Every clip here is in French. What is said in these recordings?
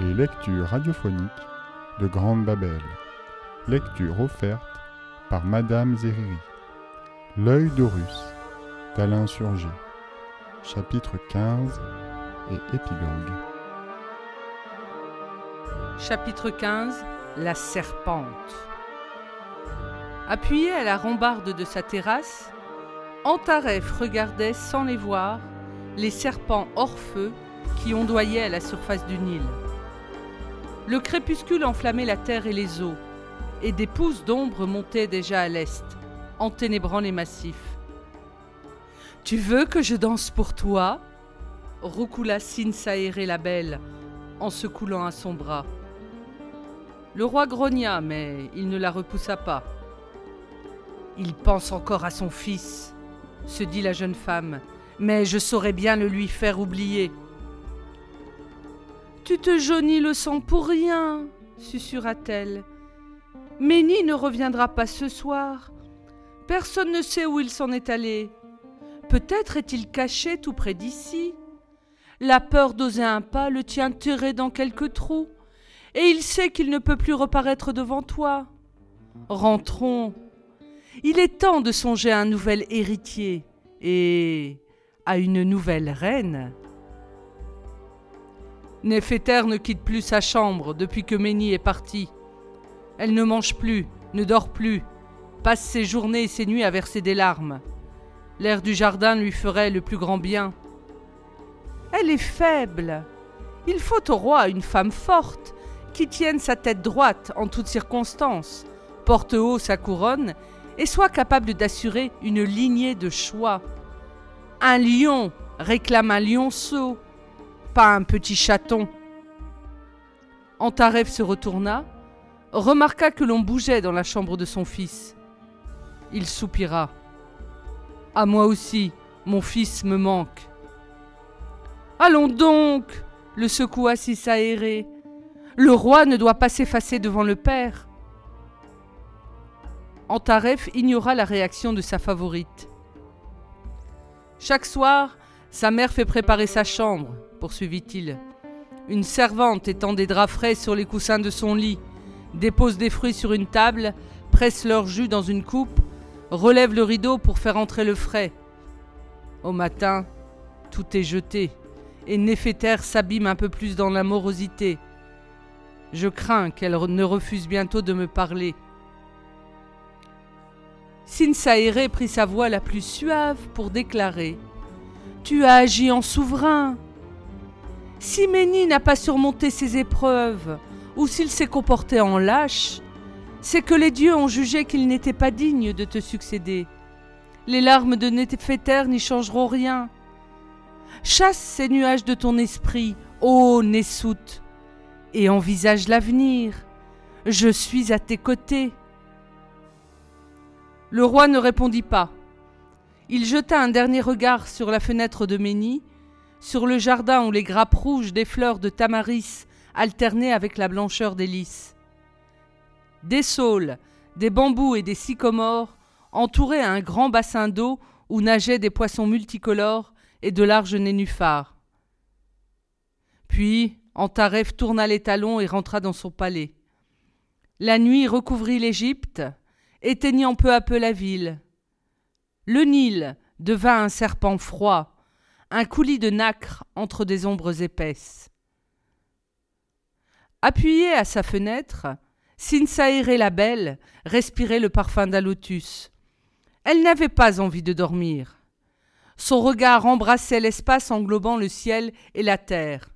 Les lectures radiophoniques de Grande Babel. Lecture offerte par Madame Zeriri. L'œil d'Horus d'Alain Surgé. Chapitre 15 et épilogue. Chapitre 15 La serpente. Appuyé à la rambarde de sa terrasse, Antaref regardait sans les voir les serpents hors feu qui ondoyaient à la surface du Nil. Le crépuscule enflammait la terre et les eaux, et des pousses d'ombre montaient déjà à l'est, enténébrant les massifs. Tu veux que je danse pour toi? Roucoula Sinsaéré la belle, en se coulant à son bras. Le roi grogna, mais il ne la repoussa pas. Il pense encore à son fils, se dit la jeune femme, mais je saurais bien le lui faire oublier. Tu te jaunis le sang pour rien, susurra-t-elle. Ménie ne reviendra pas ce soir. Personne ne sait où il s'en est allé. Peut-être est-il caché tout près d'ici. La peur d'oser un pas le tient terré dans quelque trou, et il sait qu'il ne peut plus reparaître devant toi. Rentrons. Il est temps de songer à un nouvel héritier et à une nouvelle reine. Néphéter ne quitte plus sa chambre depuis que Ménie est partie. Elle ne mange plus, ne dort plus, passe ses journées et ses nuits à verser des larmes. L'air du jardin lui ferait le plus grand bien. Elle est faible. Il faut au roi une femme forte, qui tienne sa tête droite en toutes circonstances, porte haut sa couronne et soit capable d'assurer une lignée de choix. Un lion réclame un lionceau, pas un petit chaton. Antaref se retourna, remarqua que l'on bougeait dans la chambre de son fils. Il soupira. À moi aussi, mon fils me manque. Allons donc le secoua aéré. Le roi ne doit pas s'effacer devant le père. Antaref ignora la réaction de sa favorite. Chaque soir, sa mère fait préparer sa chambre, poursuivit-il. Une servante étend des draps frais sur les coussins de son lit, dépose des fruits sur une table, presse leur jus dans une coupe, relève le rideau pour faire entrer le frais. Au matin, tout est jeté, et Néphéter s'abîme un peu plus dans la morosité. Je crains qu'elle ne refuse bientôt de me parler. Sinsaéré prit sa voix la plus suave pour déclarer Tu as agi en souverain. Si Méni n'a pas surmonté ses épreuves, ou s'il s'est comporté en lâche, c'est que les dieux ont jugé qu'il n'était pas digne de te succéder. Les larmes de Néphéter n'y changeront rien. Chasse ces nuages de ton esprit, ô Nessout, et envisage l'avenir. Je suis à tes côtés. Le roi ne répondit pas. Il jeta un dernier regard sur la fenêtre de Ménie, sur le jardin où les grappes rouges des fleurs de tamaris alternaient avec la blancheur des lys. Des saules, des bambous et des sycomores entouraient un grand bassin d'eau où nageaient des poissons multicolores et de larges nénuphars. Puis Antaref tourna les talons et rentra dans son palais. La nuit recouvrit l'Égypte, éteignant peu à peu la ville. Le Nil devint un serpent froid, un coulis de nacre entre des ombres épaisses. Appuyée à sa fenêtre, Sinsaéré la belle respirait le parfum d'Alotus. Elle n'avait pas envie de dormir. Son regard embrassait l'espace englobant le ciel et la terre.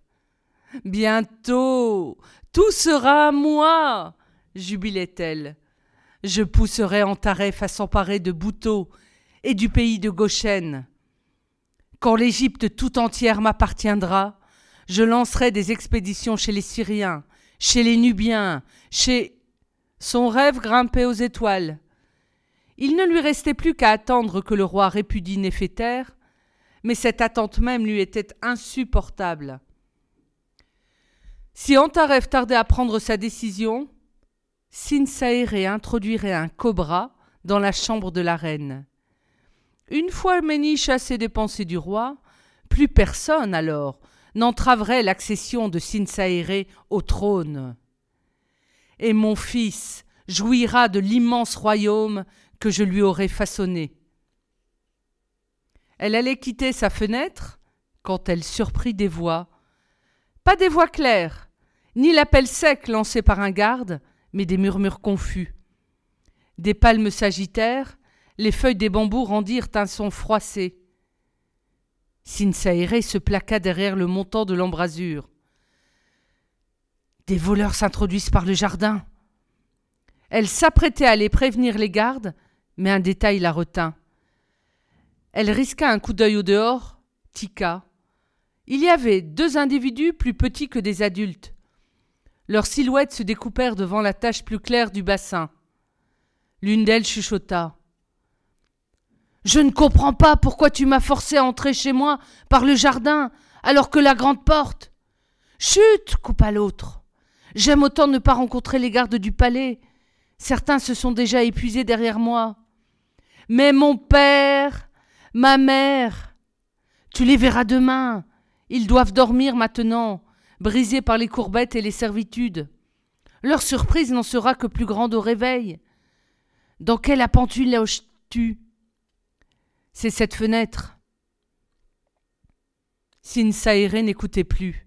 Bientôt, tout sera à moi, jubilait-elle je pousserai Antaref à s'emparer de Bouteau et du pays de Goshen. Quand l'Égypte tout entière m'appartiendra, je lancerai des expéditions chez les Syriens, chez les Nubiens, chez. Son rêve grimpait aux étoiles. Il ne lui restait plus qu'à attendre que le roi répudie Néphéter, mais cette attente même lui était insupportable. Si Antaref tardait à prendre sa décision, Sinsaéré introduirait un cobra dans la chambre de la reine. Une fois Ménie chassé des pensées du roi, plus personne alors n'entraverait l'accession de Sinsaéré au trône. Et mon fils jouira de l'immense royaume que je lui aurais façonné. Elle allait quitter sa fenêtre quand elle surprit des voix. Pas des voix claires, ni l'appel sec lancé par un garde, mais des murmures confus. Des palmes s'agitèrent, les feuilles des bambous rendirent un son froissé. Sinsaéré se plaqua derrière le montant de l'embrasure. Des voleurs s'introduisent par le jardin. Elle s'apprêtait à aller prévenir les gardes, mais un détail la retint. Elle risqua un coup d'œil au dehors, tika. Il y avait deux individus plus petits que des adultes. Leurs silhouettes se découpèrent devant la tache plus claire du bassin. L'une d'elles chuchota. Je ne comprends pas pourquoi tu m'as forcé à entrer chez moi par le jardin, alors que la grande porte. Chut coupa l'autre. J'aime autant ne pas rencontrer les gardes du palais. Certains se sont déjà épuisés derrière moi. Mais mon père, ma mère, tu les verras demain. Ils doivent dormir maintenant, brisés par les courbettes et les servitudes. Leur surprise n'en sera que plus grande au réveil. Dans quelle appentu loges-tu C'est cette fenêtre. Sinsaéré n'écoutait plus.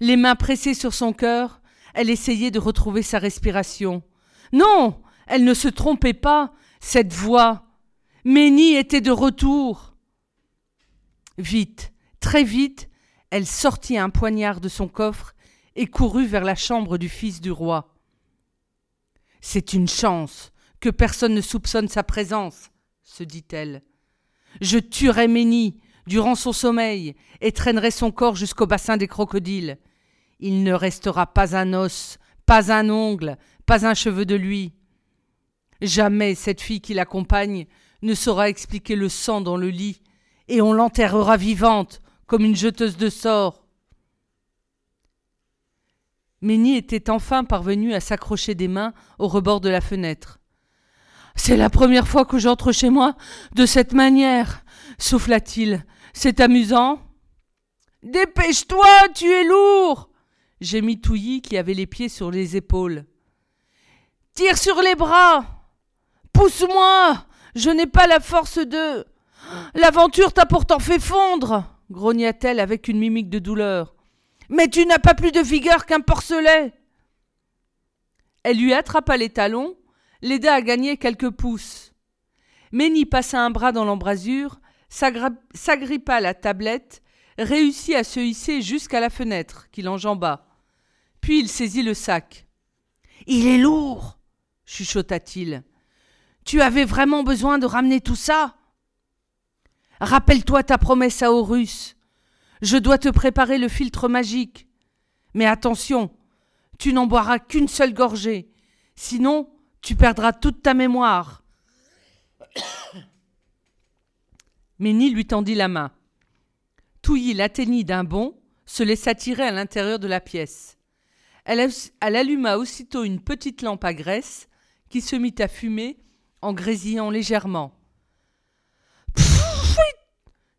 Les mains pressées sur son cœur, elle essayait de retrouver sa respiration. Non, elle ne se trompait pas, cette voix. Ménie était de retour. Vite, très vite, elle sortit un poignard de son coffre et courut vers la chambre du fils du roi. C'est une chance, que personne ne soupçonne sa présence, se dit-elle. Je tuerai Ménie durant son sommeil et traînerai son corps jusqu'au bassin des crocodiles. Il ne restera pas un os, pas un ongle, pas un cheveu de lui. Jamais cette fille qui l'accompagne ne saura expliquer le sang dans le lit, et on l'enterrera vivante comme une jeteuse de sorts. Ménie était enfin parvenue à s'accrocher des mains au rebord de la fenêtre. C'est la première fois que j'entre chez moi de cette manière, souffla-t-il. C'est amusant. Dépêche-toi, tu es lourd gémit Touilly qui avait les pieds sur les épaules. Tire sur les bras Pousse-moi Je n'ai pas la force de. L'aventure t'a pourtant fait fondre grogna-t-elle avec une mimique de douleur. Mais tu n'as pas plus de vigueur qu'un porcelet Elle lui attrapa les talons l'aida à gagner quelques pouces. Ménie passa un bras dans l'embrasure, s'agrippa la tablette, réussit à se hisser jusqu'à la fenêtre, qu'il enjamba. Puis il saisit le sac. Il est lourd chuchota-t-il. Tu avais vraiment besoin de ramener tout ça Rappelle-toi ta promesse à Horus. Je dois te préparer le filtre magique. Mais attention, tu n'en boiras qu'une seule gorgée. Sinon, tu perdras toute ta mémoire. Ménie lui tendit la main. Touilly l'atteignit d'un bond, se laissa tirer à l'intérieur de la pièce. Elle, alluma aussitôt une petite lampe à graisse qui se mit à fumer en grésillant légèrement.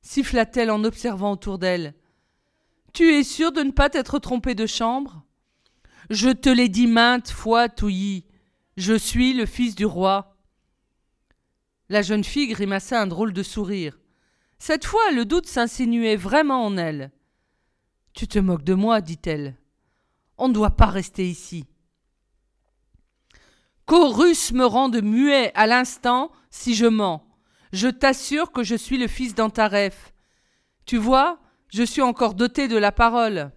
siffla-t-elle en observant autour d'elle. Tu es sûr de ne pas t'être trompé de chambre? Je te l'ai dit maintes fois, Touilly. Je suis le fils du roi. La jeune fille grimaça un drôle de sourire. Cette fois, le doute s'insinuait vraiment en elle. Tu te moques de moi, dit-elle. On ne doit pas rester ici. Chorus me rende muet à l'instant si je mens. Je t'assure que je suis le fils d'Antaref. Tu vois, je suis encore doté de la parole.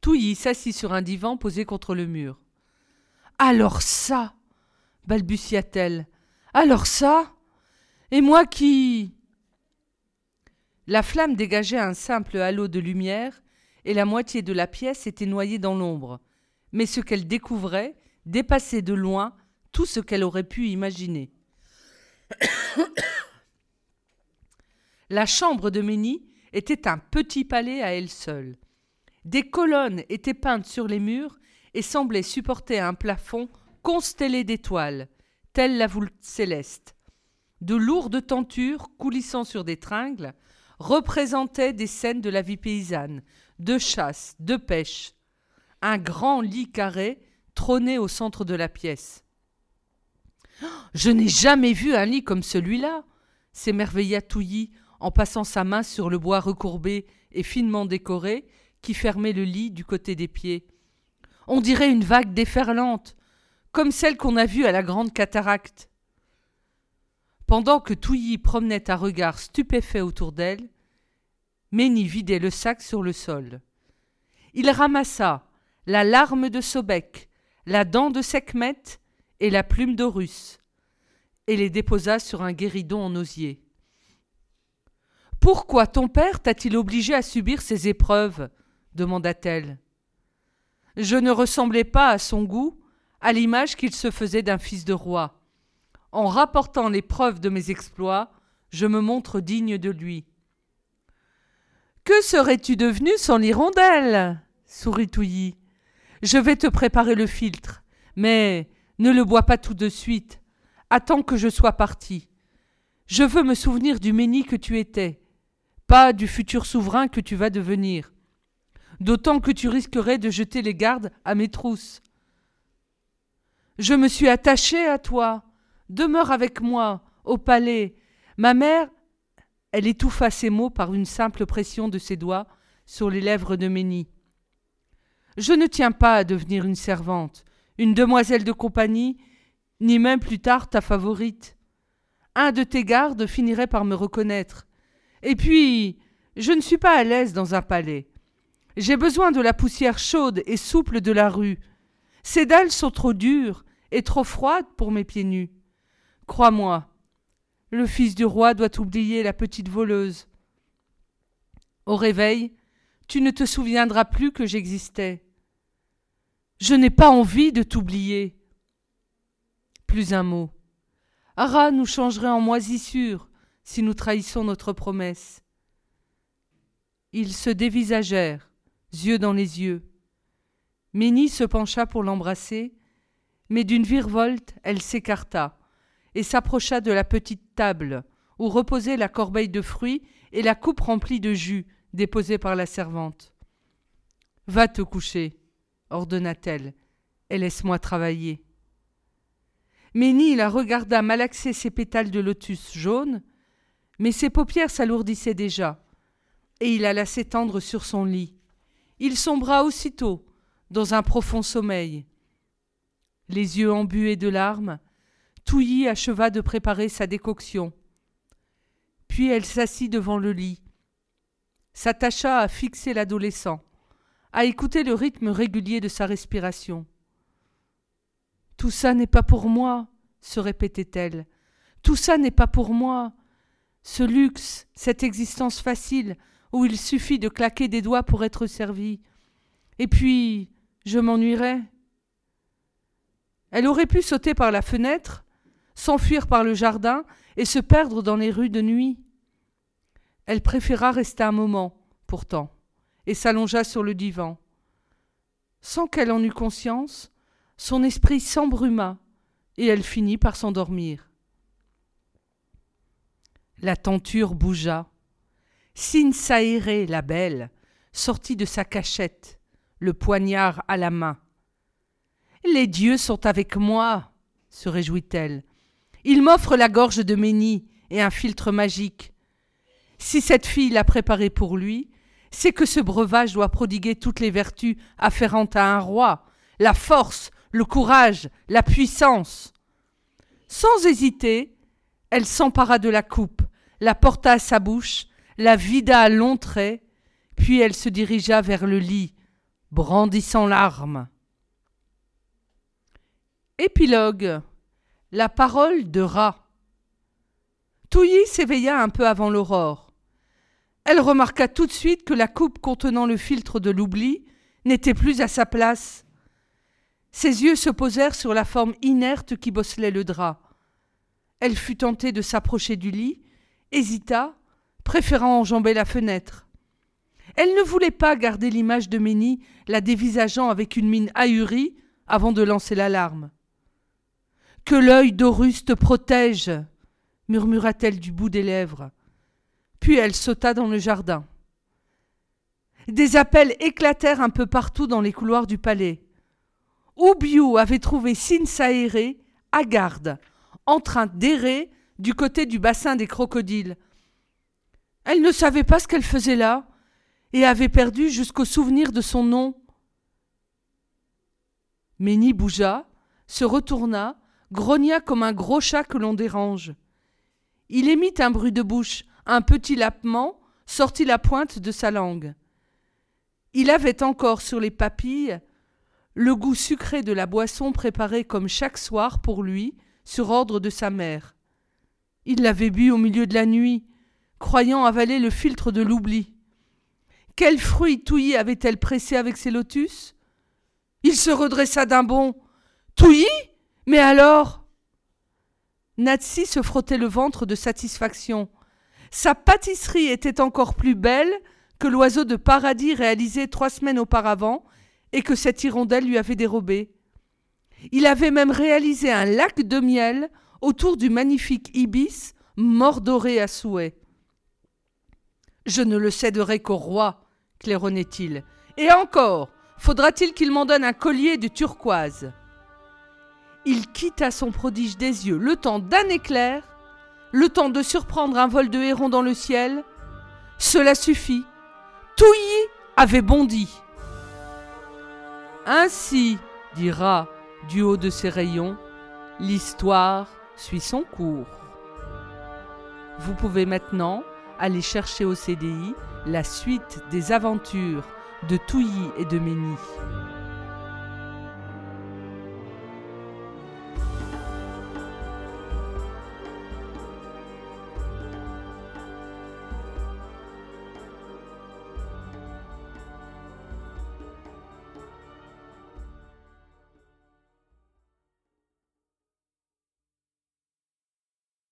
Touilly s'assit sur un divan posé contre le mur. Alors ça balbutia-t-elle. Alors ça? Et moi qui. La flamme dégageait un simple halo de lumière, et la moitié de la pièce était noyée dans l'ombre. Mais ce qu'elle découvrait dépassait de loin tout ce qu'elle aurait pu imaginer. la chambre de Ménie était un petit palais à elle seule. Des colonnes étaient peintes sur les murs et semblaient supporter un plafond constellé d'étoiles, telle la voûte céleste. De lourdes tentures coulissant sur des tringles représentaient des scènes de la vie paysanne, de chasse, de pêche. Un grand lit carré trônait au centre de la pièce. Je n'ai jamais vu un lit comme celui-là, s'émerveilla Touilly en passant sa main sur le bois recourbé et finement décoré qui fermait le lit du côté des pieds. On dirait une vague déferlante, comme celle qu'on a vue à la grande cataracte. Pendant que Touilly promenait un regard stupéfait autour d'elle, Ménie vidait le sac sur le sol. Il ramassa la larme de Sobek, la dent de Sekhmet et la plume d'Horus, et les déposa sur un guéridon en osier. Pourquoi ton père t'a-t-il obligé à subir ces épreuves? Demanda-t-elle. Je ne ressemblais pas à son goût à l'image qu'il se faisait d'un fils de roi. En rapportant les preuves de mes exploits, je me montre digne de lui. Que serais-tu devenu sans l'hirondelle? sourit Touilly. Je vais te préparer le filtre, mais ne le bois pas tout de suite. Attends que je sois parti. Je veux me souvenir du Méni que tu étais, pas du futur souverain que tu vas devenir. D'autant que tu risquerais de jeter les gardes à mes trousses. Je me suis attaché à toi. Demeure avec moi, au palais. Ma mère. Elle étouffa ses mots par une simple pression de ses doigts sur les lèvres de Ménie. Je ne tiens pas à devenir une servante, une demoiselle de compagnie, ni même plus tard ta favorite. Un de tes gardes finirait par me reconnaître. Et puis, je ne suis pas à l'aise dans un palais. J'ai besoin de la poussière chaude et souple de la rue. Ces dalles sont trop dures et trop froides pour mes pieds nus. Crois-moi, le fils du roi doit oublier la petite voleuse. Au réveil, tu ne te souviendras plus que j'existais. Je n'ai pas envie de t'oublier. Plus un mot. Ara nous changerait en moisissure si nous trahissons notre promesse. Ils se dévisagèrent, yeux dans les yeux. Ménie se pencha pour l'embrasser, mais d'une virevolte elle s'écarta et s'approcha de la petite table où reposait la corbeille de fruits et la coupe remplie de jus déposée par la servante. Va te coucher ordonna-t-elle, et laisse-moi travailler. Ménie la regarda malaxer ses pétales de lotus jaune, mais ses paupières s'alourdissaient déjà, et il alla s'étendre sur son lit. Il sombra aussitôt dans un profond sommeil. Les yeux embués de larmes, Touilly acheva de préparer sa décoction. Puis elle s'assit devant le lit, s'attacha à fixer l'adolescent à écouter le rythme régulier de sa respiration. Tout ça n'est pas pour moi, se répétait-elle. Tout ça n'est pas pour moi. Ce luxe, cette existence facile, où il suffit de claquer des doigts pour être servi. Et puis, je m'ennuierais. Elle aurait pu sauter par la fenêtre, s'enfuir par le jardin et se perdre dans les rues de nuit. Elle préféra rester un moment, pourtant et s'allongea sur le divan. Sans qu'elle en eût conscience, son esprit s'embruma, et elle finit par s'endormir. La tenture bougea. Sin Saéré, la belle, sortit de sa cachette, le poignard à la main. Les dieux sont avec moi, se réjouit-elle. Ils m'offrent la gorge de Ménie et un filtre magique. Si cette fille l'a préparé pour lui, c'est que ce breuvage doit prodiguer toutes les vertus afférentes à un roi, la force, le courage, la puissance. Sans hésiter, elle s'empara de la coupe, la porta à sa bouche, la vida à longs traits, puis elle se dirigea vers le lit, brandissant l'arme. Épilogue La parole de Rat. Touilly s'éveilla un peu avant l'aurore. Elle remarqua tout de suite que la coupe contenant le filtre de l'oubli n'était plus à sa place. Ses yeux se posèrent sur la forme inerte qui bosselait le drap. Elle fut tentée de s'approcher du lit, hésita, préférant enjamber la fenêtre. Elle ne voulait pas garder l'image de Ménie, la dévisageant avec une mine ahurie, avant de lancer l'alarme. Que l'œil d'Horus te protège murmura-t-elle du bout des lèvres puis elle sauta dans le jardin. Des appels éclatèrent un peu partout dans les couloirs du palais. Oubiou avait trouvé Sinsaéré à garde, en train d'errer du côté du bassin des crocodiles. Elle ne savait pas ce qu'elle faisait là, et avait perdu jusqu'au souvenir de son nom. Méni bougea, se retourna, grogna comme un gros chat que l'on dérange. Il émit un bruit de bouche, un petit lapement, sortit la pointe de sa langue. Il avait encore sur les papilles le goût sucré de la boisson préparée comme chaque soir pour lui, sur ordre de sa mère. Il l'avait bu au milieu de la nuit, croyant avaler le filtre de l'oubli. Quel fruit Touilly avait-elle pressé avec ses lotus? Il se redressa d'un bond. Touilly Mais alors? Natsi se frottait le ventre de satisfaction. Sa pâtisserie était encore plus belle que l'oiseau de paradis réalisé trois semaines auparavant et que cette hirondelle lui avait dérobé. Il avait même réalisé un lac de miel autour du magnifique ibis mordoré à souhait. Je ne le céderai qu'au roi, claironnait-il. Et encore, faudra-t-il qu'il m'en donne un collier de turquoise Il quitta son prodige des yeux le temps d'un éclair, le temps de surprendre un vol de héron dans le ciel. Cela suffit. Touilly avait bondi. Ainsi, dira du haut de ses rayons, l'histoire suit son cours. Vous pouvez maintenant aller chercher au CDI la suite des aventures de Touilly et de Ménie.